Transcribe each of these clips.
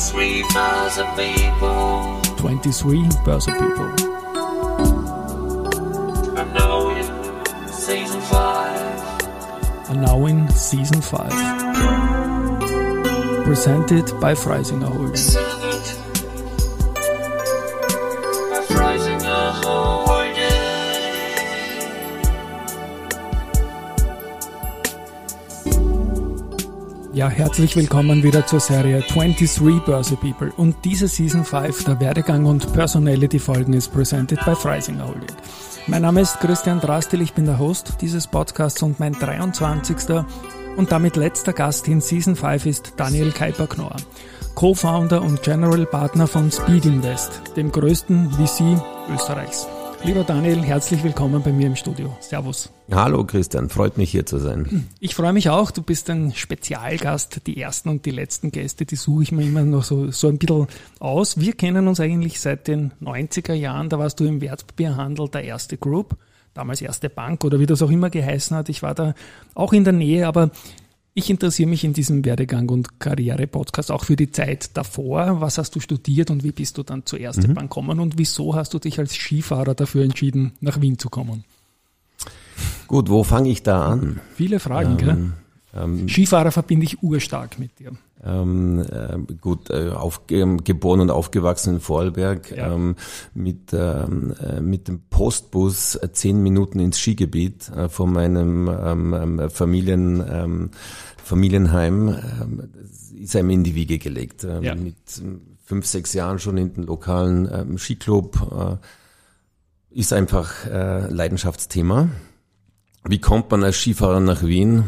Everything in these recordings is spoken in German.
23,000 people. 23 Börse People. And now in season 5. And now in season 5. Presented by Freisinger Holding. Ja, herzlich willkommen wieder zur Serie 23 Börse People. Und diese Season 5 der Werdegang und Personality Folgen ist presented by Freisinger Holding. Mein Name ist Christian Drastil, ich bin der Host dieses Podcasts und mein 23. und damit letzter Gast in Season 5 ist Daniel Kuiper-Knorr, Co-Founder und General Partner von Speed Invest, dem größten VC Österreichs. Lieber Daniel, herzlich willkommen bei mir im Studio. Servus. Hallo Christian, freut mich hier zu sein. Ich freue mich auch, du bist ein Spezialgast. Die ersten und die letzten Gäste, die suche ich mir immer noch so, so ein bisschen aus. Wir kennen uns eigentlich seit den 90er Jahren, da warst du im Wertpapierhandel der erste Group, damals erste Bank oder wie das auch immer geheißen hat. Ich war da auch in der Nähe, aber ich interessiere mich in diesem Werdegang und Karriere-Podcast auch für die Zeit davor. Was hast du studiert und wie bist du dann zur Erste Bank gekommen und wieso hast du dich als Skifahrer dafür entschieden, nach Wien zu kommen? Gut, wo fange ich da an? Viele Fragen, gell? Ähm, Skifahrer verbinde ich urstark mit dir. ähm, äh, gut, äh, auf, ähm, geboren und aufgewachsen in Vorarlberg, Ja. ähm, mit, ähm, äh, mit dem Postbus äh, zehn Minuten ins Skigebiet äh, von meinem ähm, Familien, Familienheim, ist einem in die Wiege gelegt. Ja. Mit fünf, sechs Jahren schon in den lokalen Skiclub äh, ist einfach Leidenschaftsthema. Wie kommt man als Skifahrer nach Wien?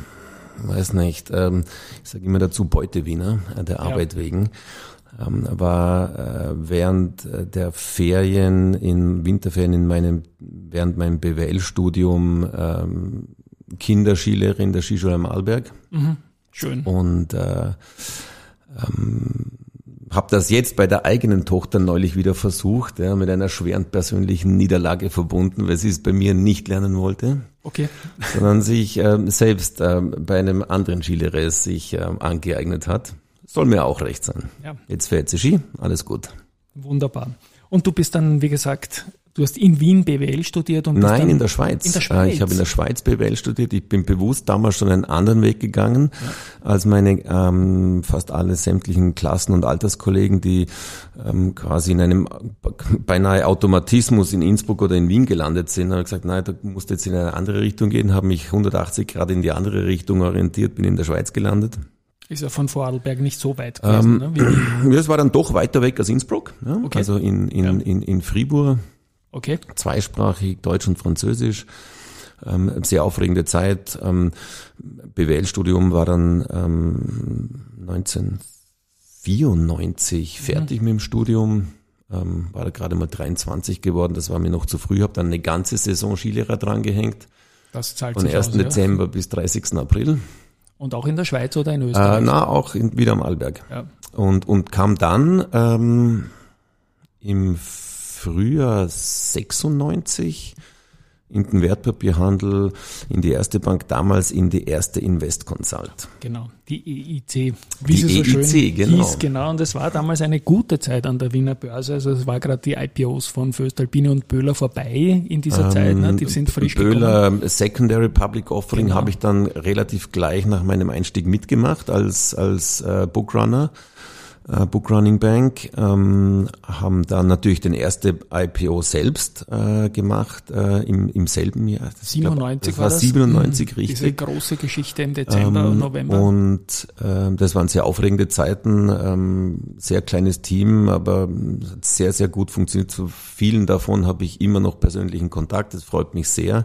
Weiß nicht. Ähm, ich sage immer dazu Beutewiener, äh, der Arbeit wegen. Ähm, war äh, während äh, der Ferien, in Winterferien in meinem, während meinem BWL-Studium ähm, Kinderskilehrerin in der Skischule am Arlberg Schön. und äh, ähm, habe das jetzt bei der eigenen Tochter neulich wieder versucht, ja, mit einer schweren persönlichen Niederlage verbunden, weil sie es bei mir nicht lernen wollte, Okay. sondern sich ähm, selbst ähm, bei einem anderen Skilehrer es sich ähm, angeeignet hat. Soll mir auch recht sein. Ja. Jetzt fährt sie Ski, alles gut. Wunderbar. Und du bist dann, wie gesagt, du hast in Wien BWL studiert und Nein, in der Schweiz. In der Äh, Schweiz. Ich habe in der Schweiz BWL studiert. Ich bin bewusst damals schon einen anderen Weg gegangen als meine ähm, fast alle sämtlichen Klassen- und Alterskollegen, die ähm, quasi in einem beinahe Automatismus in Innsbruck oder in Wien gelandet sind. Habe ich gesagt, nein, da musst du jetzt in eine andere Richtung gehen, habe mich 180 Grad in die andere Richtung orientiert, bin in der Schweiz gelandet. ist ja von Vorarlberg nicht so weit gewesen. ne? Wie, Ja, es war dann doch weiter weg als Innsbruck, ja? Okay. also in, in, Ja. in, in Fribourg. Okay. zweisprachig, Deutsch und Französisch. Ähm, sehr aufregende Zeit. Ähm, BWL-Studium war dann ähm, 1994 fertig mit dem Studium. Ähm, war da gerade mal 23 geworden, das war mir noch zu früh, habe dann eine ganze Saison Skilehrer drangehängt, Das zahlt von sich 1. aus, ja. Dezember bis 30. April. Und auch in der Schweiz oder in Äh, Österreich? na, auch in, wieder am Arlberg. ja. Und, und kam dann ähm, im Frühjahr 96 in den Wertpapierhandel, in die erste Bank, damals in die erste Invest Consult. Genau, die EIC, wie Die sie so EIC, schön genau. hieß, genau. Und es war damals eine gute Zeit an der Wiener Börse. Also es war gerade die IPOs von Föstalpine und Böhler vorbei in dieser Zeit. Ne? Die sind frisch gekommen. Böhler Secondary Public Offering Genau. habe ich dann relativ gleich nach meinem Einstieg mitgemacht als, als äh, Bookrunner. Äh, Bookrunning Bank ähm, haben dann natürlich den erste IPO selbst äh, gemacht äh, im, im selben Jahr. Das, 97 das war das. 97 Mhm. richtig. Diese große Geschichte im Dezember und Ähm, November. Und ähm, das waren sehr aufregende Zeiten, ähm, sehr kleines Team, aber hat sehr, sehr gut funktioniert. Zu vielen davon habe ich immer noch persönlichen Kontakt, das freut mich sehr.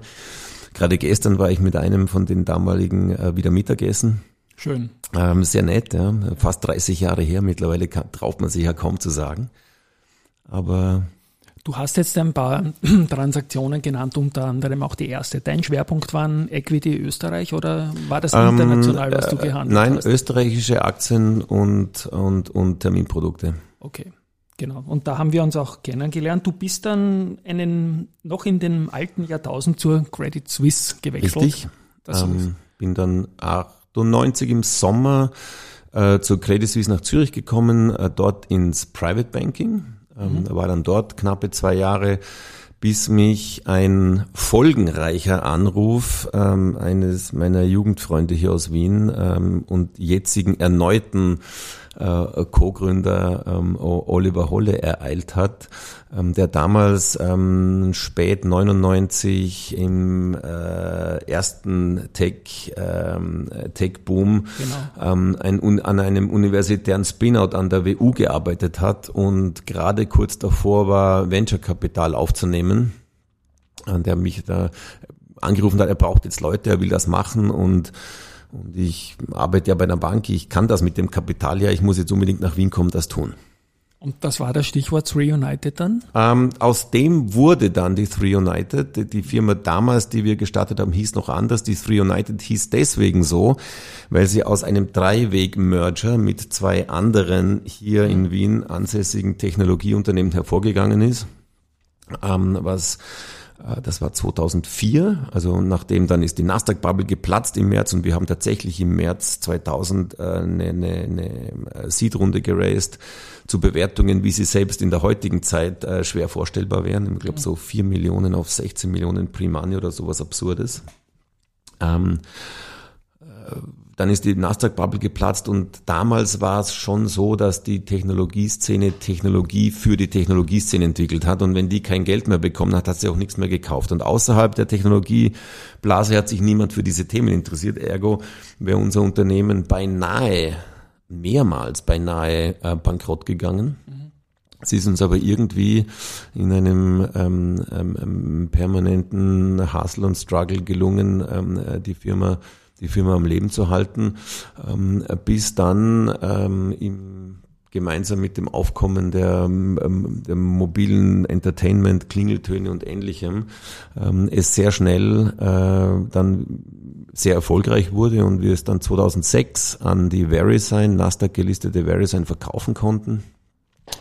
Gerade gestern war ich mit einem von den damaligen äh, wieder Mittagessen. Schön. Ähm, sehr nett, ja. fast 30 Jahre her, mittlerweile traut man sich ja kaum zu sagen. Aber Du hast jetzt ein paar Transaktionen genannt, unter anderem auch die erste. Dein Schwerpunkt waren Equity Österreich oder war das international, was du äh, gehandelt Nein, hast? österreichische Aktien und, und, und Terminprodukte. Okay, genau. Und da haben wir uns auch kennengelernt. Du bist dann einen, noch in dem alten Jahrtausend zur Credit Suisse gewechselt. Richtig. Das Ähm, bin dann 98 im Sommer äh, zur Credit Suisse nach Zürich gekommen, äh, dort ins Private Banking, ähm, war dann dort knappe zwei Jahre, bis mich ein folgenreicher Anruf ähm, eines meiner Jugendfreunde hier aus Wien ähm, und jetzigen erneuten äh, Co-Gründer ähm, Oliver Holle ereilt hat, ähm, der damals ähm, spät 99 im äh, ersten Tech, ähm, Tech-Boom Genau. ähm, ein, un- an einem universitären Spinout an der WU gearbeitet hat und gerade kurz davor war, Venture-Kapital aufzunehmen, der mich da angerufen hat, er braucht jetzt Leute, er will das machen und und ich arbeite ja bei einer Bank, ich kann das mit dem Kapital ja, ich muss jetzt unbedingt nach Wien kommen, das tun. Und das war das Stichwort Three United dann? Ähm, aus dem wurde dann die Three United. Die- Firma damals, die wir gestartet haben, hieß noch anders. Die Three United hieß deswegen so, weil sie aus einem Dreiweg-Merger mit zwei anderen hier in Wien ansässigen Technologieunternehmen hervorgegangen ist. Ähm, was das war 2004, also nachdem dann ist die Nasdaq-Bubble geplatzt im März und wir haben tatsächlich im März 2000 äh, eine, eine, eine Seed-Runde geraced zu Bewertungen, wie sie selbst in der heutigen Zeit äh, schwer vorstellbar wären. Ich glaube so 4 Millionen auf 16 Millionen Pre-Money oder sowas Absurdes. Ähm, dann ist die Nasdaq-Bubble geplatzt und damals war es schon so, dass die Technologieszene Technologie für die Technologieszene entwickelt hat und wenn die kein Geld mehr bekommen hat, hat sie auch nichts mehr gekauft. Und außerhalb der Technologieblase hat sich niemand für diese Themen interessiert. Ergo wäre unser Unternehmen beinahe, mehrmals beinahe äh, bankrott gegangen. Es ist uns aber irgendwie in einem ähm, ähm, ähm, permanenten Hustle und Struggle gelungen, ähm, äh, die Firma die Firma am Leben zu halten, ähm, bis dann ähm, im, gemeinsam mit dem Aufkommen der, ähm, der mobilen Entertainment, Klingeltöne und ähnlichem, es sehr schnell äh, dann sehr erfolgreich wurde und wir es dann 2006 an die VeriSign, Nasdaq gelistete VeriSign verkaufen konnten.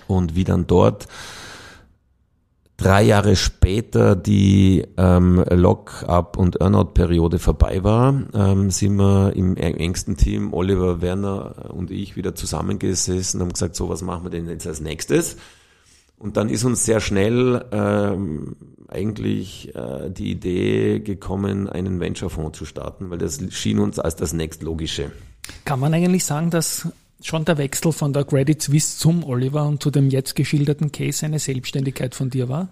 Und wie dann dort drei Jahre später die ähm, Lock-up und Earnout-Periode vorbei war, ähm, sind wir im engsten Team, Oliver Werner und ich, wieder zusammengesessen und haben gesagt, so was machen wir denn jetzt als nächstes? Und dann ist uns sehr schnell ähm, eigentlich äh, die Idee gekommen, einen Venture-Fonds zu starten, weil das schien uns als das nächstlogische. Kann man eigentlich sagen, dass schon der Wechsel von der Credit Suisse zum Oliver und zu dem jetzt geschilderten Case eine Selbstständigkeit von dir war?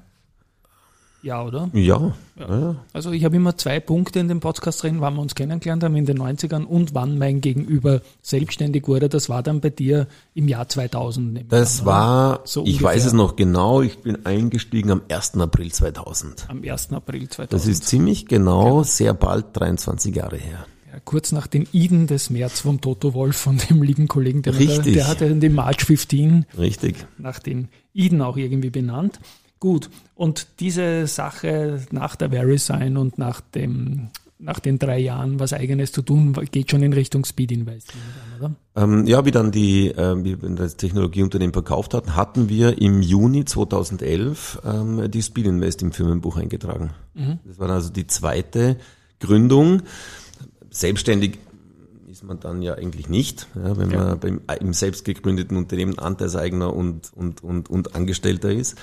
Ja, oder? Ja, ja. Also ich habe immer zwei Punkte in dem Podcast drin, wann wir uns kennengelernt haben in den 90ern und wann mein Gegenüber selbstständig wurde. Das war dann bei dir im Jahr 2000. nehme ich Das oder? war, So ich ungefähr. weiß es noch genau, ich bin eingestiegen am 1. April 2000. am 1. April 2000. Das ist ziemlich genau, sehr bald 23 Jahre her. Kurz nach den Iden des März vom Toto Wolf, von dem lieben Kollegen, der, Richtig. der hat ja den March 15 Richtig. nach den Iden auch irgendwie benannt. Gut, und diese Sache nach der VeriSign und nach, dem, nach den drei Jahren was Eigenes zu tun, geht schon in Richtung Speed Invest, nehme ich an, oder? Ähm, ja, wie dann die, ähm, wie das Technologieunternehmen verkauft hatten, hatten wir im Juni 2011 ähm, die Speed Invest im Firmenbuch eingetragen. Das war also die zweite Gründung. Selbstständig ist man dann ja eigentlich nicht, ja, wenn Ja. man beim, im selbst gegründeten Unternehmen Anteilseigner und, und, und, und Angestellter ist.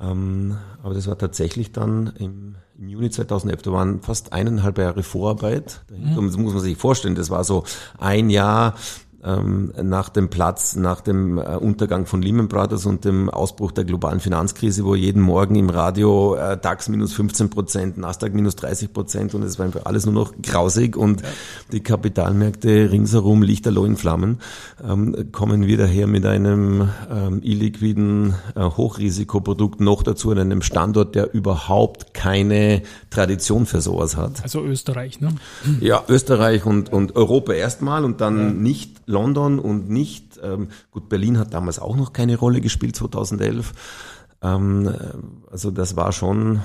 Ähm, aber das war tatsächlich dann im, im Juni 2011. Da waren fast eineinhalb Jahre Vorarbeit. dahinter. Das muss man sich vorstellen. Das war so ein Jahr ähm, nach dem Platz, nach dem äh, Untergang von Lehman Brothers und dem Ausbruch der globalen Finanzkrise, wo jeden Morgen im Radio äh, DAX minus 15 Prozent, Nasdaq minus 30 Prozent und es war einfach alles nur noch grausig und die Kapitalmärkte ringsherum lichterloh in Flammen, ähm, kommen wir daher mit einem ähm, illiquiden äh, Hochrisikoprodukt noch dazu an einem Standort, der überhaupt keine Tradition für sowas hat. Also Österreich, ne? Ja, Österreich und, und Europa erstmal und dann nicht London und nicht, ähm, gut, Berlin hat damals auch noch keine Rolle gespielt, 2011. Ähm, äh, also das war schon,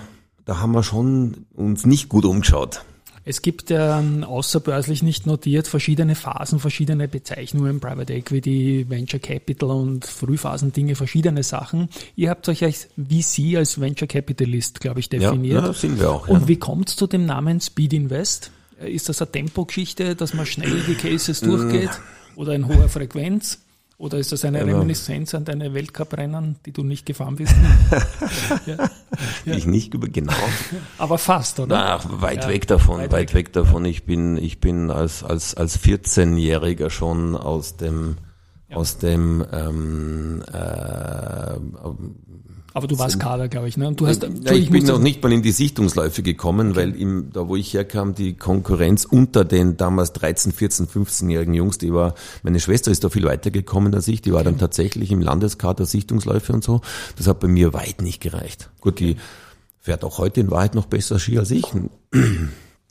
da haben wir schon uns nicht gut umgeschaut. Es gibt ähm, außerbörslich nicht notiert verschiedene Phasen, verschiedene Bezeichnungen, Private Equity, Venture Capital und Frühphasendinge, verschiedene Sachen. Ihr habt euch als VC, als Venture Capitalist, glaube ich, Ja, definiert. ja sind wir auch. Und ja. wie kommt es zu dem Namen Speed Invest? Ist das eine Tempogeschichte, dass man schnell die Cases Mm. durchgeht? Oder in hoher Frequenz? Oder ist das eine Genau. Reminiszenz an deine Weltcuprennen, die du nicht gefahren bist? ja. Ja. Ich nicht genau. Aber fast, oder? Ach, weit Ja, weg davon, weit weit, weg. davon. Ich bin, ich bin als, als, als 14-Jähriger schon aus dem, aus dem, ähm, äh, Aber du warst Kader, glaube ich, ne? Und du hast, Ja, Entschuldigung, ich bin noch nicht mal in die Sichtungsläufe gekommen, weil im, da wo ich herkam, die Konkurrenz unter den damals 13, 14, 15-jährigen Jungs, die war, meine Schwester ist da viel weiter gekommen als ich, die war dann tatsächlich im Landeskader Sichtungsläufe und so. Das hat bei mir weit nicht gereicht. Gut, die fährt auch heute in Wahrheit noch besser Ski als ich.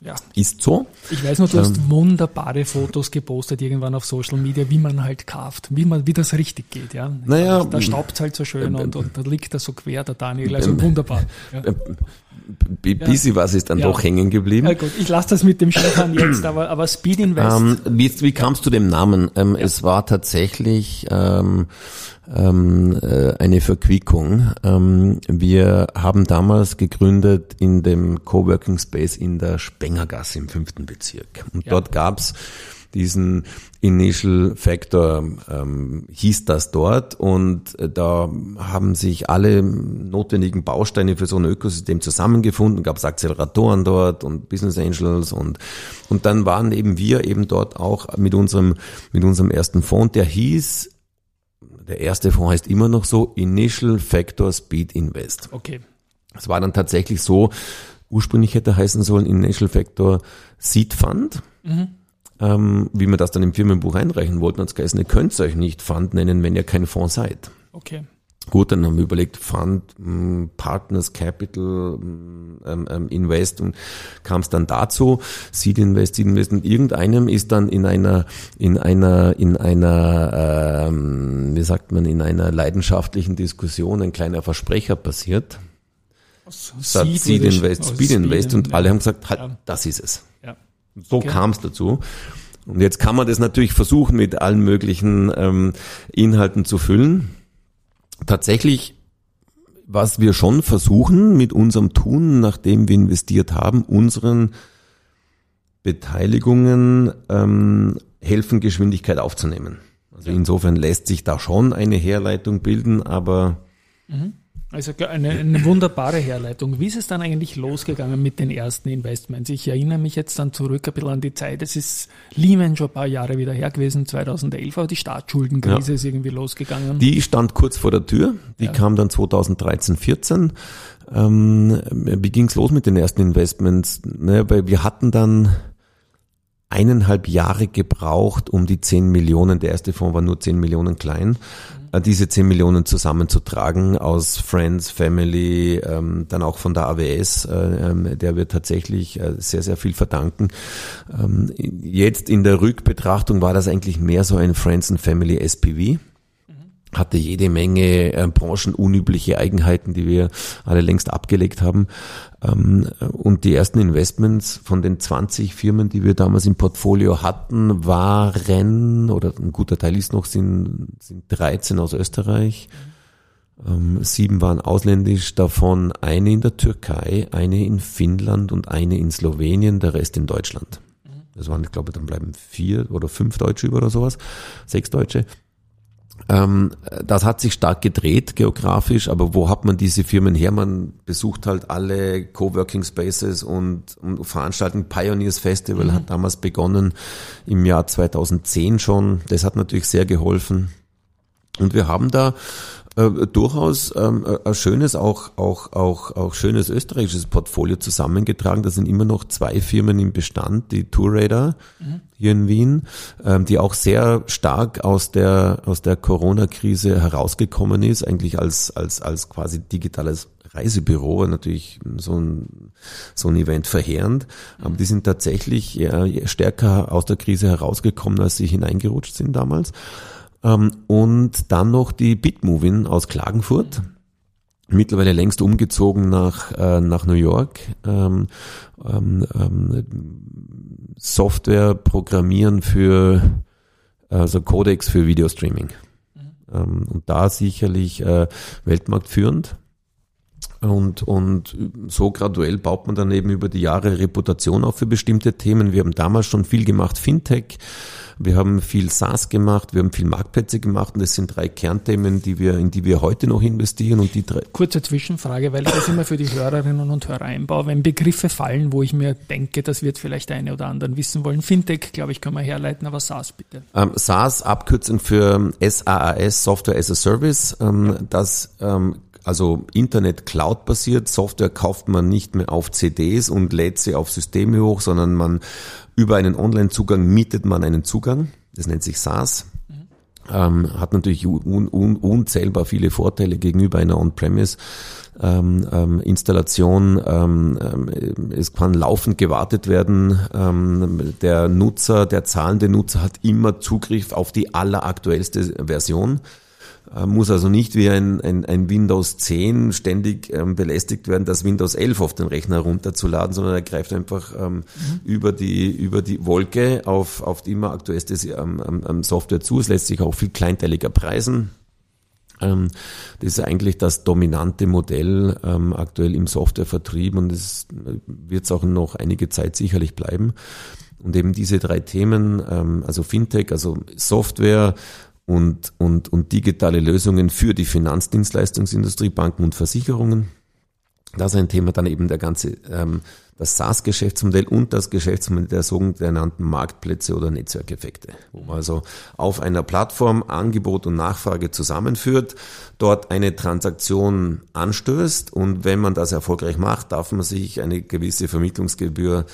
Ja. Ist so. Ich weiß noch, du Ähm. hast wunderbare Fotos gepostet irgendwann auf Social Media, wie man halt kauft, wie man, wie das richtig geht, ja. Naja, da staubt halt so schön ähm, und, und da liegt er so quer, der Daniel, also wunderbar. Ja. B bisschen was ist dann Ja. doch hängen geblieben. Ja, gut, ich lasse das mit dem Skifahren jetzt, aber, aber Speed Invest, Ähm, wie, wie kamst du dem Namen? Ähm, Es war tatsächlich ähm, ähm, äh, eine Verquickung. Ähm, wir haben damals gegründet in dem Coworking Space in der Spengergasse im fünften Bezirk. Und Ja. dort gab's diesen Initial Factor, ähm, hieß das dort. Und äh, da haben sich alle notwendigen Bausteine für so ein Ökosystem zusammengefunden. Gab es Acceleratoren dort und Business Angels und und dann waren eben wir eben dort auch mit unserem mit unserem ersten Fonds, der hieß der erste Fonds heißt immer noch so Initial Factor Speed Invest. okay. Es war dann tatsächlich so, ursprünglich hätte heißen sollen Initial Factor Seed Fund. Ähm, wie wir das dann im Firmenbuch einreichen wollten, hat es geheißen, ihr könnt euch nicht Fund nennen, wenn ihr kein Fonds seid. Okay. Gut, dann haben wir überlegt, Fund, mh, Partners Capital, mh, ähm, ähm, Invest und kam es dann dazu, Seed Invest, Seed Invest und irgendeinem ist dann in einer, in einer, in einer, ähm, wie sagt man, in einer leidenschaftlichen Diskussion ein kleiner Versprecher passiert. Seed Seed Invest, Speed Invest und alle haben gesagt, halt, Ja. das ist es. Ja. So Okay. kam es dazu. Und jetzt kann man das natürlich versuchen, mit allen möglichen ähm, Inhalten zu füllen. Tatsächlich, was wir schon versuchen mit unserem Tun, nachdem wir investiert haben, unseren Beteiligungen ähm, helfen, Geschwindigkeit aufzunehmen. Also insofern lässt sich da schon eine Herleitung bilden, aber Also eine, eine wunderbare Herleitung. Wie ist es dann eigentlich losgegangen mit den ersten Investments? Ich erinnere mich jetzt dann zurück ein bisschen an die Zeit. Es ist Lehman schon ein paar Jahre wieder her gewesen, 2011, aber die Staatsschuldenkrise ist irgendwie losgegangen. Die stand kurz vor der Tür. Die kam dann 2013, 14. Ähm, wie ging's los mit den ersten Investments? Naja, weil wir hatten dann eineinhalb Jahre gebraucht, um die 10 Millionen, der erste Fonds war nur 10 Millionen klein, äh, diese 10 Millionen zusammenzutragen aus Friends, Family, ähm, dann auch von der AWS, äh, ähm, der wir tatsächlich äh, sehr, sehr viel verdanken. Ähm, jetzt in der Rückbetrachtung war das eigentlich mehr so ein Friends and Family SPV hatte jede Menge äh, branchenunübliche Eigenheiten, die wir alle längst abgelegt haben. Ähm, und die ersten Investments von den 20 Firmen, die wir damals im Portfolio hatten, waren, oder ein guter Teil ist noch, sind, sind 13 aus Österreich. Ähm, sieben waren ausländisch, davon eine in der Türkei, eine in Finnland und eine in Slowenien, der Rest in Deutschland. Das waren, ich glaube, dann bleiben vier oder fünf Deutsche über oder sowas, sechs Deutsche. Ähm, das hat sich stark gedreht geografisch, aber wo hat man diese Firmen her? Man besucht halt alle Coworking Spaces und, und veranstalten Pioneers Festival hat damals begonnen im Jahr 2010 schon. Das hat natürlich sehr geholfen. Und wir haben da äh, durchaus ähm, äh, ein schönes, auch, auch, auch, auch schönes österreichisches Portfolio zusammengetragen. Da sind immer noch zwei Firmen im Bestand, die Tourradar hier in Wien, ähm, die auch sehr stark aus der, aus der Corona-Krise herausgekommen ist, eigentlich als, als, als quasi digitales Reisebüro, natürlich so ein, so ein Event verheerend, aber die sind tatsächlich ja, stärker aus der Krise herausgekommen, als sie hineingerutscht sind damals. Ähm, und dann noch die Bitmovin aus Klagenfurt. Mittlerweile längst umgezogen nach, äh, nach New York. Ähm, ähm, ähm, Software programmieren für also Codex für Videostreaming. Ähm, und da sicherlich äh, weltmarktführend. Und, und so graduell baut man dann eben über die Jahre Reputation auf für bestimmte Themen. Wir haben damals schon viel gemacht, Fintech. Wir haben viel SaaS gemacht, wir haben viel Marktplätze gemacht und das sind drei Kernthemen, die wir, in die wir heute noch investieren und die drei. Kurze Zwischenfrage, weil ich das immer für die Hörerinnen und Hörer einbaue. Wenn Begriffe fallen, wo ich mir denke, das wird vielleicht eine oder anderen wissen wollen. Fintech, glaube ich, kann man herleiten, aber SaaS bitte. Ähm, SaaS, Abkürzung für SaaS, Software as a Service. Ähm, das ähm, also Internet Cloud basiert. Software kauft man nicht mehr auf CDs und lädt sie auf Systeme hoch, sondern man über einen Online-Zugang mietet man einen Zugang. Das nennt sich SaaS. Ähm, hat natürlich un, un, unzählbar viele Vorteile gegenüber einer On-Premise. Ähm, ähm, Installation, ähm, ähm, es kann laufend gewartet werden. Ähm, der Nutzer, der zahlende Nutzer hat immer Zugriff auf die alleraktuellste Version. Äh, muss also nicht wie ein, ein, ein Windows 10 ständig ähm, belästigt werden, das Windows 11 auf den Rechner runterzuladen, sondern er greift einfach ähm, mhm. über, die, über die Wolke auf, auf die immer aktuellste ähm, ähm, Software zu. Es lässt sich auch viel kleinteiliger preisen. Ähm, das ist eigentlich das dominante Modell ähm, aktuell im Softwarevertrieb und es wird es auch noch einige Zeit sicherlich bleiben. Und eben diese drei Themen, ähm, also Fintech, also Software, und, und, und digitale Lösungen für die Finanzdienstleistungsindustrie, Banken und Versicherungen. Das ist ein Thema, dann eben der ganze, ähm, das SaaS-Geschäftsmodell und das Geschäftsmodell der sogenannten Marktplätze oder Netzwerkeffekte, wo man also auf einer Plattform Angebot und Nachfrage zusammenführt, dort eine Transaktion anstößt und wenn man das erfolgreich macht, darf man sich eine gewisse Vermittlungsgebühr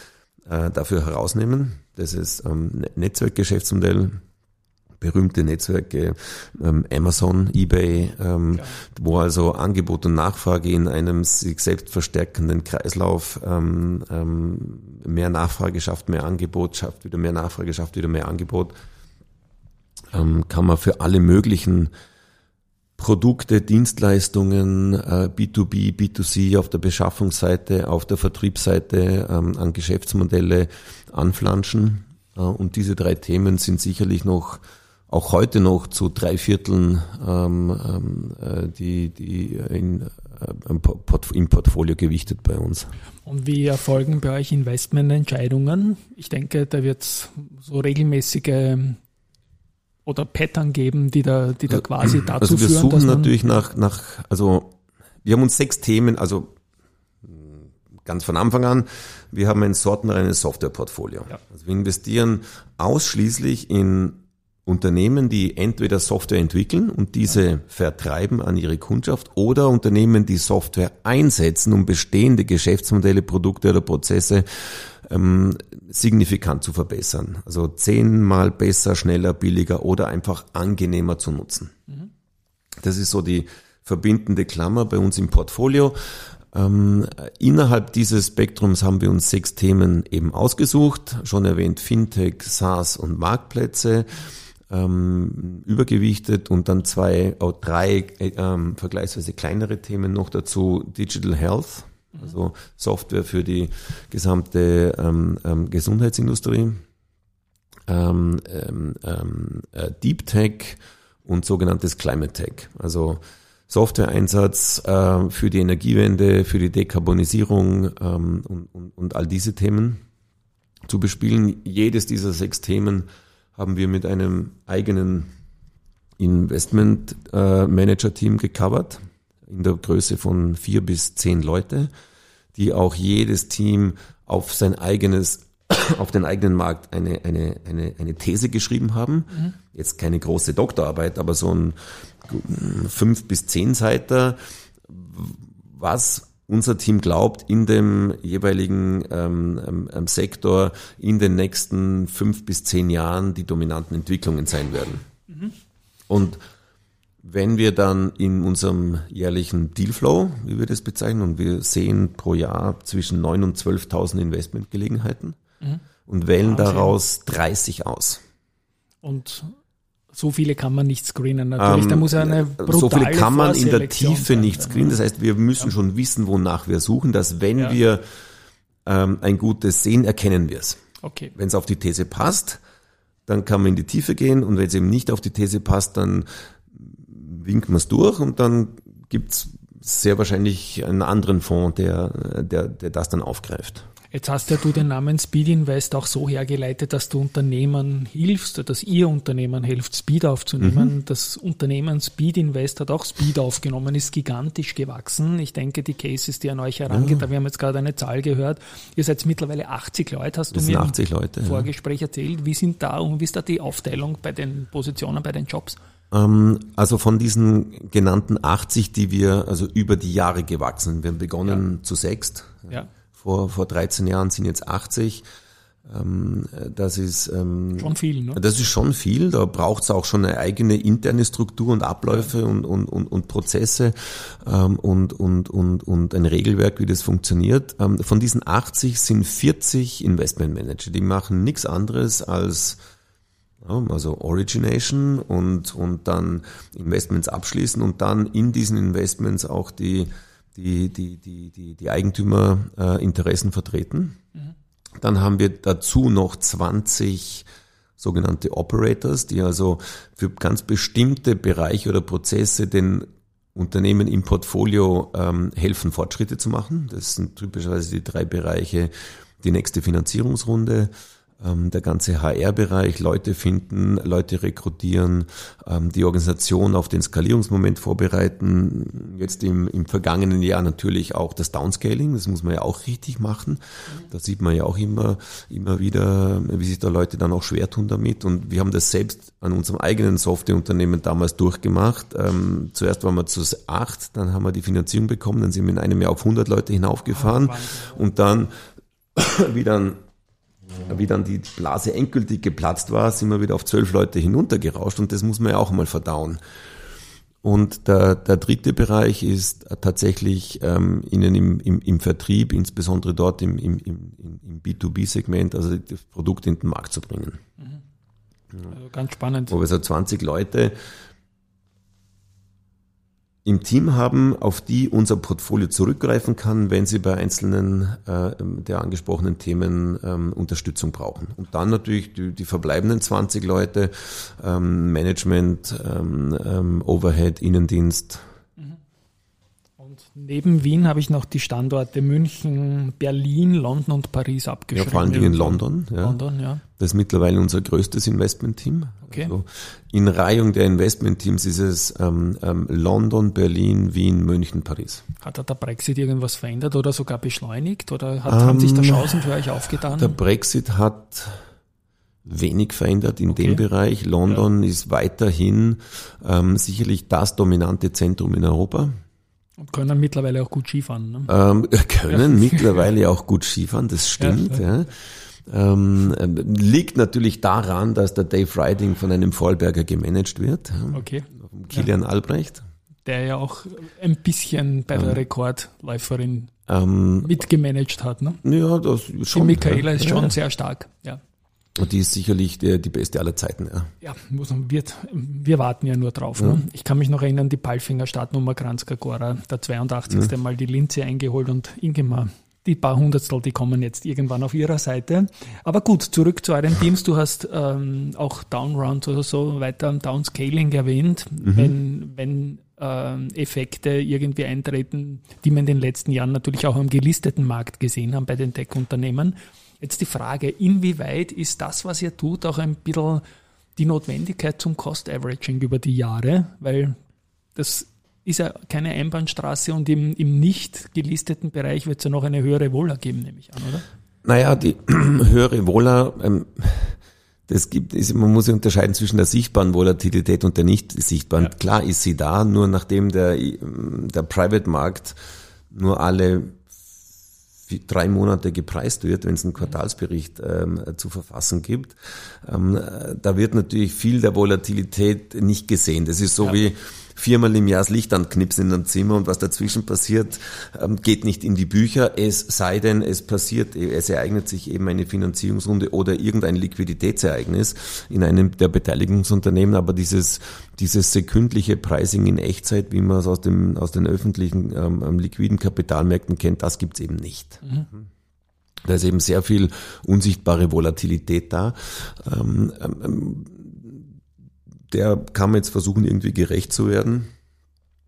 äh, dafür herausnehmen. Das ist ähm, Netzwerkgeschäftsmodell, berühmte Netzwerke, ähm, Amazon, eBay, ähm, wo also Angebot und Nachfrage in einem sich selbst verstärkenden Kreislauf ähm, ähm, mehr Nachfrage schafft, mehr Angebot, schafft wieder mehr Nachfrage, schafft wieder mehr Angebot, ähm, kann man für alle möglichen Produkte, Dienstleistungen, äh, B2B, B2C auf der Beschaffungsseite, auf der Vertriebsseite ähm, an Geschäftsmodelle anflanschen. Äh, und diese drei Themen sind sicherlich noch auch heute noch zu drei Vierteln ähm, ähm, äh, die, die in, äh, im Portfolio gewichtet bei uns. Und wie erfolgen bei euch Investmententscheidungen? Ich denke, da wird es so regelmäßige ähm, oder Pattern geben, die da, die da quasi dazu also wir führen. suchen natürlich nach, nach, also wir haben uns sechs Themen, also ganz von Anfang an, wir haben ein sortenreines Softwareportfolio. Ja. Also wir investieren ausschließlich in Unternehmen, die entweder Software entwickeln und diese vertreiben an ihre Kundschaft oder Unternehmen, die Software einsetzen, um bestehende Geschäftsmodelle, Produkte oder Prozesse ähm, signifikant zu verbessern. Also zehnmal besser, schneller, billiger oder einfach angenehmer zu nutzen. Mhm. Das ist so die verbindende Klammer bei uns im Portfolio. Ähm, innerhalb dieses Spektrums haben wir uns sechs Themen eben ausgesucht. Schon erwähnt Fintech, SaaS und Marktplätze ähm, übergewichtet und dann zwei, auch drei äh, ähm, vergleichsweise kleinere Themen noch dazu. Digital Health, also Software für die gesamte ähm, ähm, Gesundheitsindustrie. Ähm, ähm, äh, Deep Tech und sogenanntes Climate Tech, also Softwareeinsatz äh, für die Energiewende, für die Dekarbonisierung ähm, und, und, und all diese Themen zu bespielen. Jedes dieser sechs Themen haben wir mit einem eigenen Investment äh, Manager Team gecovert, in der Größe von vier bis zehn Leute, die auch jedes Team auf sein eigenes auf den eigenen Markt eine, eine, eine, eine These geschrieben haben. Mhm. Jetzt keine große Doktorarbeit, aber so ein fünf bis zehn Seiter, was unser Team glaubt, in dem jeweiligen ähm, ähm, ähm, Sektor in den nächsten fünf bis zehn Jahren die dominanten Entwicklungen sein werden. Mhm. Und wenn wir dann in unserem jährlichen Dealflow, wie wir das bezeichnen, und wir sehen pro Jahr zwischen 9.000 und 12.000 Investmentgelegenheiten mhm. und wählen daraus 30 aus. Und so viele kann man nicht screenen natürlich. Ähm, da muss eine brutale So viele kann man in der Tiefe nicht screenen. Das heißt, wir müssen ja. schon wissen, wonach wir suchen, dass wenn ja. wir ähm, ein gutes sehen, erkennen wir es. Okay. Wenn es auf die These passt, dann kann man in die Tiefe gehen und wenn es eben nicht auf die These passt, dann winkt man es durch und dann gibt's sehr wahrscheinlich einen anderen Fonds, der, der, der das dann aufgreift. Jetzt hast ja du den Namen Speed Invest auch so hergeleitet, dass du Unternehmen hilfst, dass ihr Unternehmen hilft, Speed aufzunehmen. Mhm. Das Unternehmen Speed Invest hat auch Speed aufgenommen, ist gigantisch gewachsen. Ich denke, die Cases, die an euch herangeht, ja. wir haben jetzt gerade eine Zahl gehört. Ihr seid mittlerweile 80 Leute, hast du mir 80 Leute, im Vorgespräch ja. erzählt. Wie sind da und wie ist da die Aufteilung bei den Positionen, bei den Jobs? Ähm, also von diesen genannten 80, die wir also über die Jahre gewachsen, wir haben begonnen ja. zu sechst. Ja vor, vor 13 Jahren sind jetzt 80. Ähm, das ist ähm, schon viel, ne? Das ist schon viel. Da braucht es auch schon eine eigene interne Struktur und Abläufe und, und, und, und Prozesse ähm, und, und, und, und ein Regelwerk, wie das funktioniert. Ähm, von diesen 80 sind 40 Investmentmanager. Die machen nichts anderes als also Origination und, und dann Investments abschließen und dann in diesen Investments auch die die, die, die, die, die Eigentümerinteressen äh, vertreten. Mhm. Dann haben wir dazu noch 20 sogenannte Operators, die also für ganz bestimmte Bereiche oder Prozesse den Unternehmen im Portfolio ähm, helfen, Fortschritte zu machen. Das sind typischerweise die drei Bereiche, die nächste Finanzierungsrunde, der ganze HR-Bereich, Leute finden, Leute rekrutieren, ähm, die Organisation auf den Skalierungsmoment vorbereiten. Jetzt im, im vergangenen Jahr natürlich auch das Downscaling, das muss man ja auch richtig machen. Da sieht man ja auch immer, immer wieder, wie sich da Leute dann auch schwer tun damit. Und wir haben das selbst an unserem eigenen Softwareunternehmen damals durchgemacht. Ähm, zuerst waren wir zu acht, dann haben wir die Finanzierung bekommen, dann sind wir in einem Jahr auf 100 Leute hinaufgefahren und dann wieder wie dann die Blase endgültig geplatzt war, sind wir wieder auf zwölf Leute hinuntergerauscht und das muss man ja auch mal verdauen. Und der, der dritte Bereich ist tatsächlich ähm, Ihnen im, im, im Vertrieb, insbesondere dort im, im, im, im B2B-Segment, also das Produkt in den Markt zu bringen. Mhm. Also ganz spannend. Wo wir so 20 Leute im Team haben, auf die unser Portfolio zurückgreifen kann, wenn sie bei einzelnen äh, der angesprochenen Themen ähm, Unterstützung brauchen. Und dann natürlich die, die verbleibenden 20 Leute, ähm, Management, ähm, ähm, Overhead, Innendienst, Neben Wien habe ich noch die Standorte München, Berlin, London und Paris abgeschrieben. Ja, vor allen Dingen in London. Ja. London ja. Das ist mittlerweile unser größtes Investmentteam. Okay. Also in Reihung der Investmentteams ist es ähm, ähm, London, Berlin, Wien, München, Paris. Hat da der Brexit irgendwas verändert oder sogar beschleunigt? Oder hat, ähm, haben sich da Chancen für euch aufgetan? Der Brexit hat wenig verändert in okay. dem Bereich. London ja. ist weiterhin ähm, sicherlich das dominante Zentrum in Europa. Und können mittlerweile auch gut Skifahren. Ne? Ähm, können ja. mittlerweile auch gut Skifahren, das stimmt. Ja, ja. Ähm, liegt natürlich daran, dass der Dave Riding von einem Vollberger gemanagt wird. Okay. Kilian Albrecht. Der ja auch ein bisschen bei der Rekordläuferin ähm, mitgemanagt hat. Ne? Ja, das schon. Die Michaela ist schon sehr stark. Ja. Und die ist sicherlich die, die beste aller Zeiten. Ja, ja muss man, wird, wir warten ja nur drauf. Ne? Ich kann mich noch erinnern, die Palfinger Startnummer Kranzka Gora, der 82. Ja. Mal die Linze eingeholt und Ingemar. Die paar Hundertstel, die kommen jetzt irgendwann auf ihrer Seite. Aber gut, zurück zu euren Teams. Du hast ähm, auch Downrounds oder so weiter, Downscaling erwähnt. Mhm. Wenn, wenn ähm, Effekte irgendwie eintreten, die wir in den letzten Jahren natürlich auch am gelisteten Markt gesehen haben bei den Tech-Unternehmen. Jetzt die Frage, inwieweit ist das, was ihr tut, auch ein bisschen die Notwendigkeit zum Cost Averaging über die Jahre? Weil das ist ja keine Einbahnstraße und im, im nicht gelisteten Bereich wird es ja noch eine höhere Wohler geben, nehme ich an, oder? Naja, die höhere Wohler, ähm, das gibt, ist, man muss unterscheiden zwischen der sichtbaren Volatilität und der nicht sichtbaren. Ja. Klar ist sie da, nur nachdem der, der Private Markt nur alle drei Monate gepreist wird, wenn es einen Quartalsbericht ähm, zu verfassen gibt. Ähm, da wird natürlich viel der Volatilität nicht gesehen. Das ist so ja. wie viermal im Jahr das Licht anknipsen in einem Zimmer und was dazwischen passiert, ähm, geht nicht in die Bücher, es sei denn, es passiert, es ereignet sich eben eine Finanzierungsrunde oder irgendein Liquiditätsereignis in einem der Beteiligungsunternehmen, aber dieses, dieses sekündliche Pricing in Echtzeit, wie man es aus, dem, aus den öffentlichen ähm, ähm liquiden Kapitalmärkten kennt, das gibt's eben nicht. Mhm. Da ist eben sehr viel unsichtbare Volatilität da. Ähm, ähm, der kann man jetzt versuchen, irgendwie gerecht zu werden.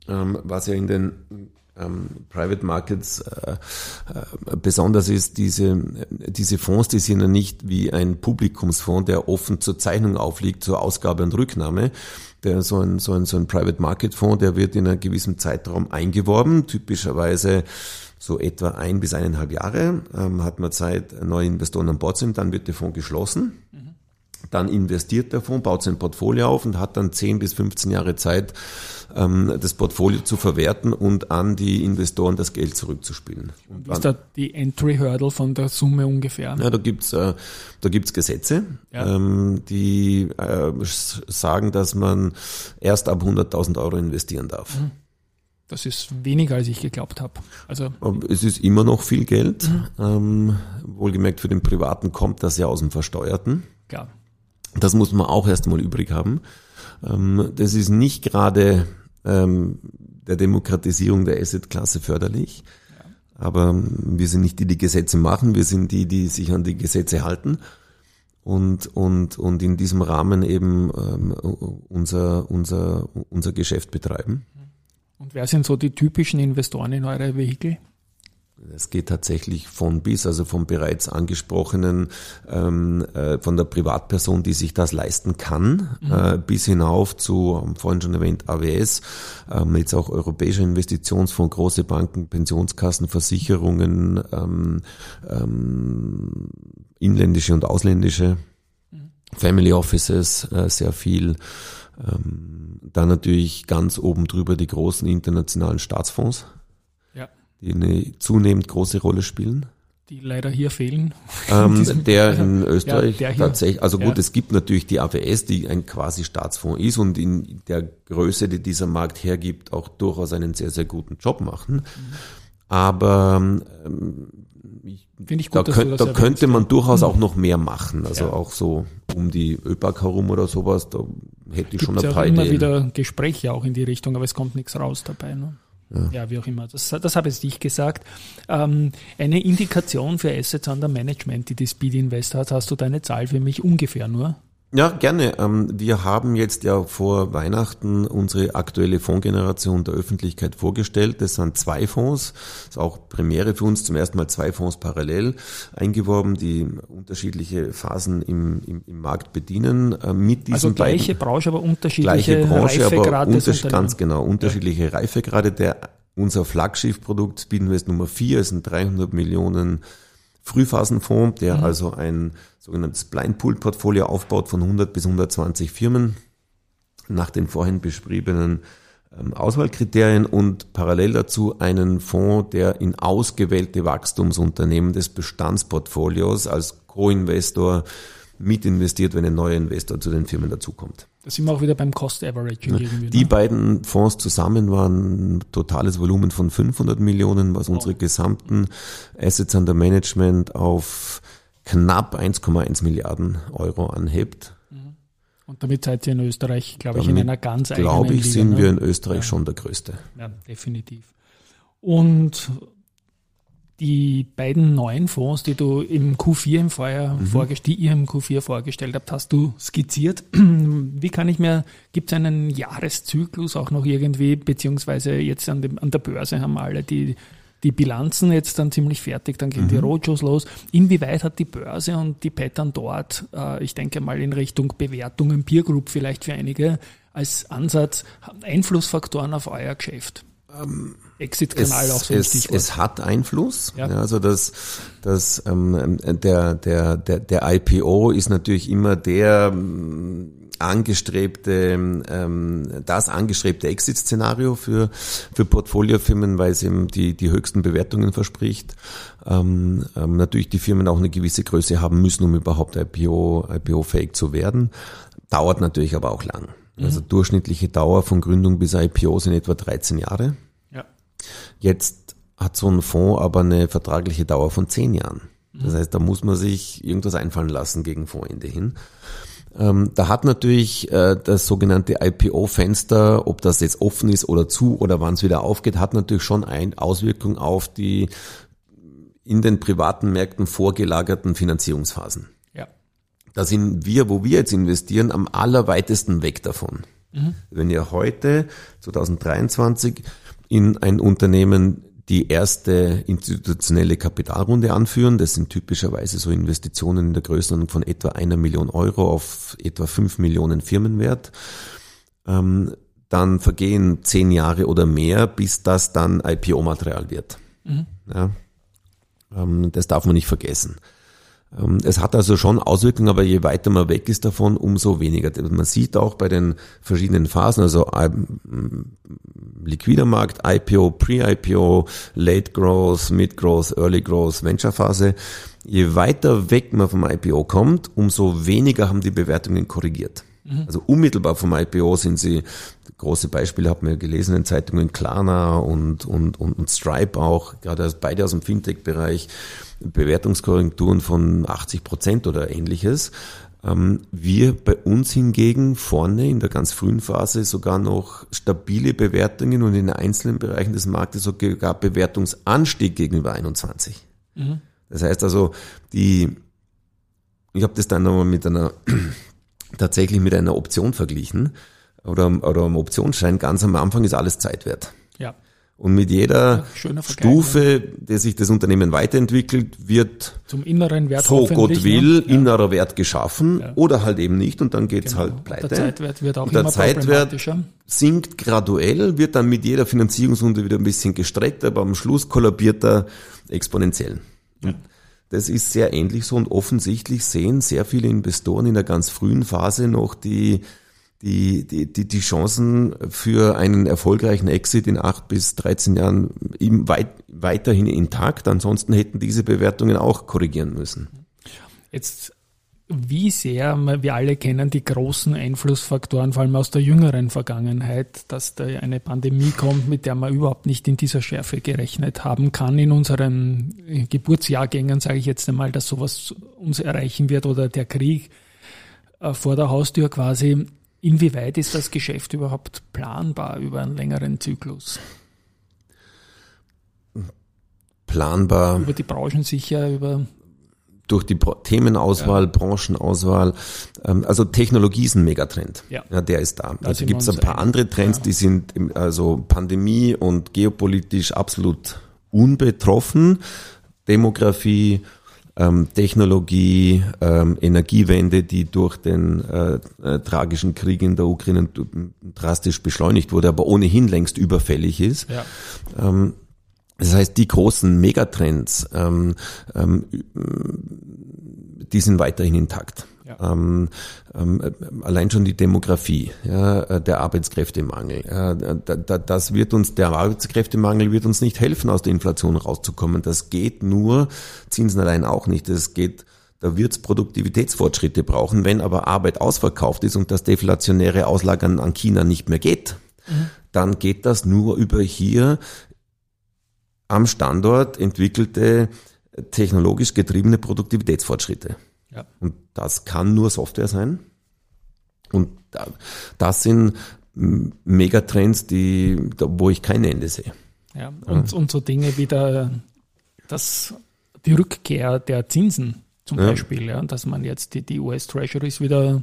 Ähm, was ja in den ähm, Private Markets äh, äh, besonders ist, diese, diese Fonds, die sind ja nicht wie ein Publikumsfonds, der offen zur Zeichnung aufliegt, zur Ausgabe und Rücknahme. Der, so, ein, so, ein, so ein Private Market Fonds, der wird in einem gewissen Zeitraum eingeworben, typischerweise so etwa ein bis eineinhalb Jahre ähm, hat man Zeit, neue Investoren an Bord sind, dann wird der Fonds geschlossen. Dann investiert der Fonds, baut sein Portfolio auf und hat dann 10 bis 15 Jahre Zeit, ähm, das Portfolio zu verwerten und an die Investoren das Geld zurückzuspielen. Und Wie ist da die Entry Hurdle von der Summe ungefähr? ja, da gibt's äh, da gibt's Gesetze, Ja. ähm, die äh, sagen, dass man erst ab 100.000 Euro investieren darf. Das ist weniger, als ich geglaubt habe. Also Aber Es ist immer noch viel Geld. Ähm, wohlgemerkt für den Privaten kommt das ja aus dem Versteuerten. klar. Das muss man auch erstmal übrig haben. Ähm, das ist nicht gerade ähm, der Demokratisierung der Assetklasse förderlich. Aber ähm, wir sind nicht die, die Gesetze machen, wir sind die, die sich an die Gesetze halten und, und, und in diesem Rahmen eben ähm, unser, unser, unser Geschäft betreiben. Und wer sind so die typischen Investoren in eure Vehikel? Es geht tatsächlich von bis, also vom bereits angesprochenen, ähm, äh, von der Privatperson, die sich das leisten kann, äh, bis hinauf zu, haben vorhin schon erwähnt, AWS, ähm, jetzt auch Europäischer Investitionsfonds, große Banken, Pensionskassen, Versicherungen, ähm, ähm, inländische und ausländische, Family Offices, äh, sehr viel. Ähm, dann natürlich ganz oben drüber die großen internationalen Staatsfonds. Die eine zunehmend große Rolle spielen. Die leider hier fehlen. Ähm, der in Österreich der hier. tatsächlich, also gut, Ja. es gibt natürlich die AWS, die ein quasi Staatsfonds ist und in der Größe, die dieser Markt hergibt, auch durchaus einen sehr, sehr guten Job machen. Mhm. Aber ähm, ich da, gut, du könnt, da. Mhm. könnte man durchaus auch noch mehr machen. Also Ja. auch so um die ÖPAC herum oder sowas, da hätte ich schon Gibt's ein ja paar immer Ideen. wieder Gespräche auch in die Richtung, aber es kommt nichts raus dabei. Ne? Ja. wie auch immer. Das, das habe jetzt ich gesagt. Ähm, eine Indikation für Assets under Management, die die Speed Invest hat, hast du deine Zahl für mich ungefähr nur? Ja, gerne. Ähm, Wir haben jetzt ja vor Weihnachten unsere aktuelle Fondsgeneration der Öffentlichkeit vorgestellt. Das sind zwei Fonds. Das ist auch Premiere für uns. Zum ersten Mal zwei Fonds parallel eingeworben, die unterschiedliche Phasen im, im, im Markt bedienen. Äh, Mit diesen Also gleiche beiden, Branche, aber unterschiedliche gleiche Branche, aber Reifegrade des unterschied, ganz genau, unterschiedliche Reifegrade. Der, unser Flaggschiff-Produkt Speedinvest Nummer 4 ist ein 300 Millionen Frühphasenfonds, der also ein sogenanntes Blind Pool Portfolio aufbaut von 100 bis 120 Firmen nach den vorhin beschriebenen ähm, Auswahlkriterien und parallel dazu einen Fonds, der in ausgewählte Wachstumsunternehmen des Bestandsportfolios als Co-Investor mitinvestiert, wenn ein neuer Investor zu den Firmen dazukommt. Da sind wir auch wieder beim Cost Averaging irgendwie. Die ne? beiden Fonds zusammen waren ein totales Volumen von 500 Millionen, was unsere gesamten Assets under Management auf knapp 1,1 Milliarden Euro anhebt. Und damit seid ihr in Österreich, glaube ich, in einer ganz eigenen Glaube ich, Liga, sind ne? wir in Österreich schon der Größte. Ja, definitiv. Und die beiden neuen Fonds, die du im Q4 im Vorjahr Mhm. vorgestellt, die ihr im Q4 vorgestellt habt, hast du skizziert. Wie kann ich mir, gibt es einen Jahreszyklus auch noch irgendwie, beziehungsweise jetzt an, dem, an der Börse haben alle die, die Bilanzen jetzt dann ziemlich fertig, dann gehen die Mhm. Roadshows los. Inwieweit hat die Börse und die Pattern dort, äh, ich denke mal in Richtung Bewertungen, Peer Group vielleicht für einige, als Ansatz Einflussfaktoren auf euer Geschäft? Exit-Kanal auch so ein es, Stichwort. es hat Einfluss. Ja. Ja. also das, das ähm, der, der, der, der IPO ist natürlich immer der ähm, angestrebte, ähm, das angestrebte Exit-Szenario für, für Portfoliofirmen, weil es eben die, die höchsten Bewertungen verspricht. Ähm, ähm, natürlich die Firmen auch eine gewisse Größe haben müssen, um überhaupt IPO, IPO-fähig zu werden. Dauert natürlich aber auch lang. Also durchschnittliche Dauer von Gründung bis IPO sind etwa 13 Jahre. Jetzt hat so ein Fonds aber eine vertragliche Dauer von zehn Jahren. Das heißt, da muss man sich irgendwas einfallen lassen gegen Fondsende hin. Ähm, da hat natürlich äh, das sogenannte IPO-Fenster, ob das jetzt offen ist oder zu oder wann es wieder aufgeht, hat natürlich schon eine Auswirkung auf die in den privaten Märkten vorgelagerten Finanzierungsphasen. ja. Da sind wir, wo wir jetzt investieren, am allerweitesten weg davon. Wenn ihr heute, 2023, in ein Unternehmen die erste institutionelle Kapitalrunde anführen. Das sind typischerweise so Investitionen in der Größenordnung von etwa einer Million Euro auf etwa fünf Millionen Firmenwert. Ähm, dann vergehen zehn Jahre oder mehr, bis das dann IPO-Material wird. Mhm. Ja. Ähm, das darf man nicht vergessen. Ähm, es hat also schon Auswirkungen, aber je weiter man weg ist davon, umso weniger. Man sieht auch bei den verschiedenen Phasen, also liquider Markt, IPO, Pre-IPO, Late Growth, Mid Growth, Early Growth, Venture Phase. Je weiter weg man vom IPO kommt, umso weniger haben die Bewertungen korrigiert. Mhm. Also unmittelbar vom IPO sind sie, große Beispiele hat man ja gelesen in Zeitungen, Klarna und, und, und, und Stripe auch, gerade beide aus dem Fintech-Bereich Bewertungskorrekturen von 80 Prozent oder ähnliches. Ähm, wir bei uns hingegen vorne in der ganz frühen Phase sogar noch stabile Bewertungen und in einzelnen Bereichen des Marktes sogar Bewertungsanstieg gegenüber 21. Mhm. Das heißt also, die, ich habe das dann nochmal mit einer, tatsächlich mit einer Option verglichen oder, oder einem Optionsschein. Ganz am Anfang ist alles Zeitwert. Und mit jeder Stufe, der sich das Unternehmen weiterentwickelt, wird zum inneren Wert so Gott will ja. innerer Wert geschaffen ja. oder halt eben nicht und dann geht's genau. halt pleite. Der Zeitwert wird auch und der immer Zeitwert sinkt graduell, wird dann mit jeder Finanzierungsrunde wieder ein bisschen gestreckt, aber am Schluss kollabiert er exponentiell. Das ist sehr ähnlich so und offensichtlich sehen sehr viele Investoren in der ganz frühen Phase noch die die, die, die, Chancen für einen erfolgreichen Exit in acht bis 13 Jahren eben weit, weiterhin intakt. Ansonsten hätten diese Bewertungen auch korrigieren müssen. Jetzt, wie sehr, wir alle kennen die großen Einflussfaktoren, vor allem aus der jüngeren Vergangenheit, dass da eine Pandemie kommt, mit der man überhaupt nicht in dieser Schärfe gerechnet haben kann. In unseren Geburtsjahrgängen sage ich jetzt einmal, dass sowas uns erreichen wird oder der Krieg äh, vor der Haustür quasi. Inwieweit ist das Geschäft überhaupt planbar über einen längeren Zyklus? Planbar. Über die Branchen sicher, über durch die Themenauswahl, ja. Branchenauswahl. Ähm, also Technologie ist ein Megatrend. Ja. ja der ist da. da also gibt es ein paar andere Trends, ja. die sind also Pandemie und geopolitisch absolut unbetroffen. Demografie, ähm, Technologie, ähm, Energiewende, die durch den äh, äh, tragischen Krieg in der Ukraine drastisch beschleunigt wurde, aber ohnehin längst überfällig ist. Ja. Ähm, das heißt, die großen Megatrends, ähm, ähm, die sind weiterhin intakt. Ja. Ähm, ähm, allein schon die Demografie, ja, äh, der Arbeitskräftemangel. Ja, da, da, das wird uns, der Arbeitskräftemangel wird uns nicht helfen, aus der Inflation rauszukommen. Das geht nur, Zinsen allein auch nicht. Das geht, da wird es Produktivitätsfortschritte brauchen. Wenn aber Arbeit ausverkauft ist und das deflationäre Auslagern an China nicht mehr geht, mhm. dann geht das nur über hier am Standort entwickelte technologisch getriebene Produktivitätsfortschritte. Ja. Und das kann nur Software sein. Und das sind Megatrends, die, wo ich kein Ende sehe. Ja, und, ja. und so Dinge wie der, das, die Rückkehr der Zinsen zum ja. Beispiel, ja, dass man jetzt die, die US Treasuries wieder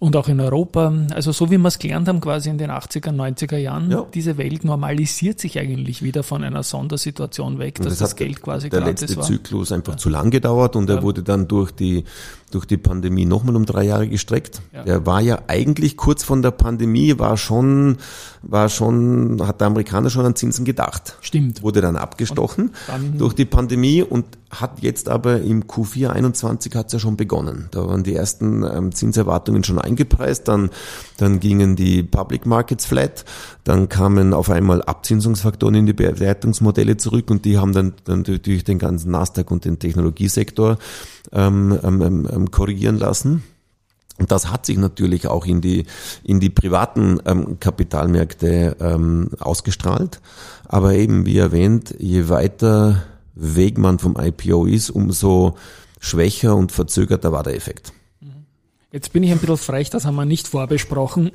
und auch in Europa, also so wie wir es gelernt haben quasi in den 80er, 90er Jahren, ja. diese Welt normalisiert sich eigentlich wieder von einer Sondersituation weg, dass das, das Geld quasi der letzte war. Zyklus einfach ja. zu lang gedauert und ja. er wurde dann durch die durch die Pandemie nochmal um drei Jahre gestreckt. Ja. Der war ja eigentlich kurz von der Pandemie, war schon, war schon, hat der Amerikaner schon an Zinsen gedacht. Stimmt. Wurde dann abgestochen dann, durch die Pandemie und hat jetzt aber im Q4 21 hat es ja schon begonnen. Da waren die ersten ähm, Zinserwartungen schon eingepreist, dann, dann gingen die Public Markets flat, dann kamen auf einmal Abzinsungsfaktoren in die Bewertungsmodelle zurück und die haben dann, dann durch den ganzen Nasdaq und den Technologiesektor ähm, ähm, ähm, ähm, korrigieren lassen. Und das hat sich natürlich auch in die, in die privaten ähm, Kapitalmärkte ähm, ausgestrahlt. Aber eben, wie erwähnt, je weiter weg man vom IPO ist, umso schwächer und verzögerter war der Effekt. Jetzt bin ich ein bisschen frech, das haben wir nicht vorbesprochen.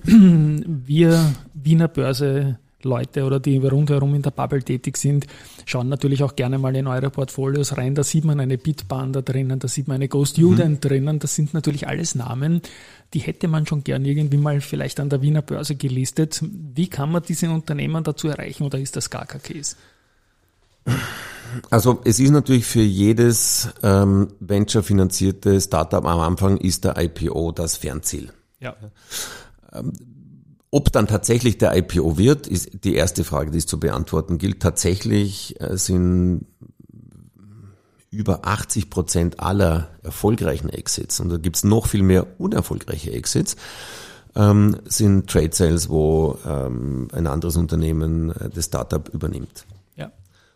Wir, Wiener Börse, Leute oder die rundherum in der Bubble tätig sind, schauen natürlich auch gerne mal in eure Portfolios rein. Da sieht man eine Bitbahn da drinnen, da sieht man eine Ghost Student mhm. drinnen. Das sind natürlich alles Namen, die hätte man schon gern irgendwie mal vielleicht an der Wiener Börse gelistet. Wie kann man diese Unternehmen dazu erreichen oder ist das gar kein Case? Also es ist natürlich für jedes ähm, Venture-finanzierte Startup am Anfang ist der IPO das Fernziel. Ja. Ähm, ob dann tatsächlich der IPO wird, ist die erste Frage, die es zu beantworten gilt. Tatsächlich äh, sind über 80 Prozent aller erfolgreichen Exits, und da gibt's noch viel mehr unerfolgreiche Exits, ähm, sind Trade Sales, wo ähm, ein anderes Unternehmen äh, das Startup übernimmt. Ja.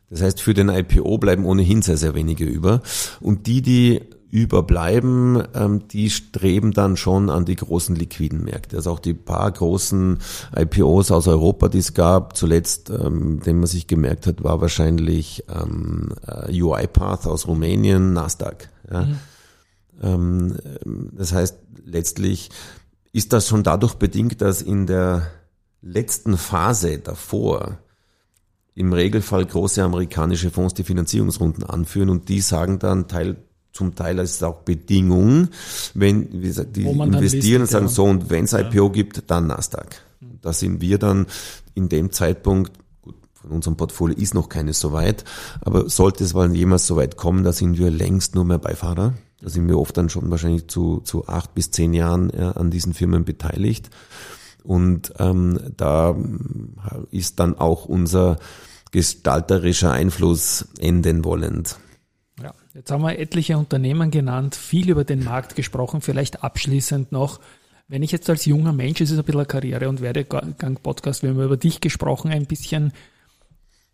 Das heißt, für den IPO bleiben ohnehin sehr, sehr wenige über. Und die, die überbleiben, ähm, die streben dann schon an die großen liquiden Märkte. Also auch die paar großen IPOs aus Europa, die es gab, zuletzt, ähm, den man sich gemerkt hat, war wahrscheinlich ähm, äh, UiPath aus Rumänien, Nasdaq. Ja. Mhm. Ähm, das heißt, letztlich ist das schon dadurch bedingt, dass in der letzten Phase davor im Regelfall große amerikanische Fonds die Finanzierungsrunden anführen und die sagen dann Teil zum Teil ist es auch Bedingung, wenn wie gesagt, die investieren und sagen, ja. so und wenn es IPO ja. gibt, dann Nasdaq. Da sind wir dann in dem Zeitpunkt, gut, von unserem Portfolio ist noch keines so weit, aber sollte es mal jemals so weit kommen, da sind wir längst nur mehr Beifahrer. Da sind wir oft dann schon wahrscheinlich zu, zu acht bis zehn Jahren ja, an diesen Firmen beteiligt. Und ähm, da ist dann auch unser gestalterischer Einfluss enden wollend. Jetzt haben wir etliche Unternehmen genannt, viel über den Markt gesprochen, vielleicht abschließend noch. Wenn ich jetzt als junger Mensch, es ist ein bisschen ein Karriere- und Werdegang-Podcast, wir haben über dich gesprochen, ein bisschen,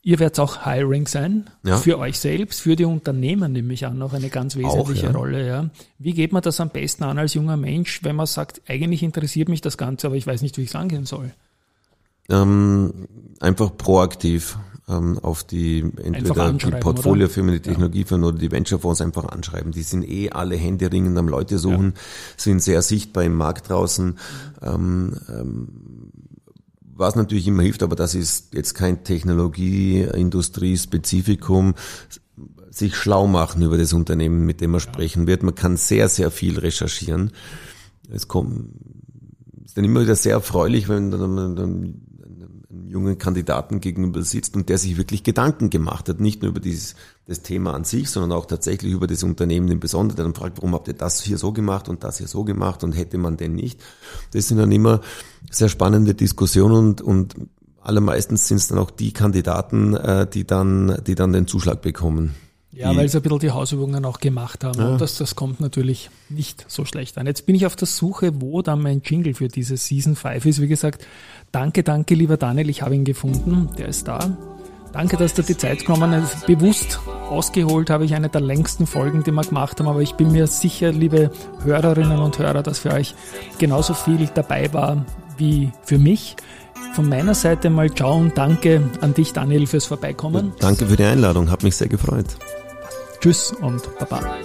ihr werdet auch Hiring sein, ja. für euch selbst, für die Unternehmen nehme ich an, noch eine ganz wesentliche auch, ja. Rolle. Ja. Wie geht man das am besten an als junger Mensch, wenn man sagt, eigentlich interessiert mich das Ganze, aber ich weiß nicht, wie ich es angehen soll? Ähm, einfach proaktiv ähm, auf die entweder die Portfoliofirmen, die Technologiefirmen ja. oder die Venturefonds einfach anschreiben. Die sind eh alle händeringend am Leute suchen, ja. sind sehr sichtbar im Markt draußen. Ähm, ähm, was natürlich immer hilft, aber das ist jetzt kein Technologie, Industrie-Spezifikum, sich schlau machen über das Unternehmen, mit dem man sprechen wird. Man kann sehr, sehr viel recherchieren. Es kommt, ist dann immer wieder sehr erfreulich, wenn dann, dann jungen Kandidaten gegenüber sitzt und der sich wirklich Gedanken gemacht hat, nicht nur über dieses, das Thema an sich, sondern auch tatsächlich über das Unternehmen im Besonderen, der dann fragt, warum habt ihr das hier so gemacht und das hier so gemacht und hätte man denn nicht. Das sind dann immer sehr spannende Diskussionen und, und allermeistens sind es dann auch die Kandidaten, äh, die dann, die dann den Zuschlag bekommen. Ja, weil sie ein bisschen die Hausübungen auch gemacht haben. Ja. Und das, das kommt natürlich nicht so schlecht an. Jetzt bin ich auf der Suche, wo dann mein Jingle für diese Season 5 ist. Wie gesagt, danke, danke, lieber Daniel, ich habe ihn gefunden. Der ist da. Danke, dass du die Zeit genommen hast. Bewusst ausgeholt habe ich eine der längsten Folgen, die wir gemacht haben, aber ich bin mir sicher, liebe Hörerinnen und Hörer, dass für euch genauso viel dabei war wie für mich. Von meiner Seite mal ciao und danke an dich, Daniel, fürs Vorbeikommen. Danke für die Einladung, hat mich sehr gefreut. Tschüss und Baba.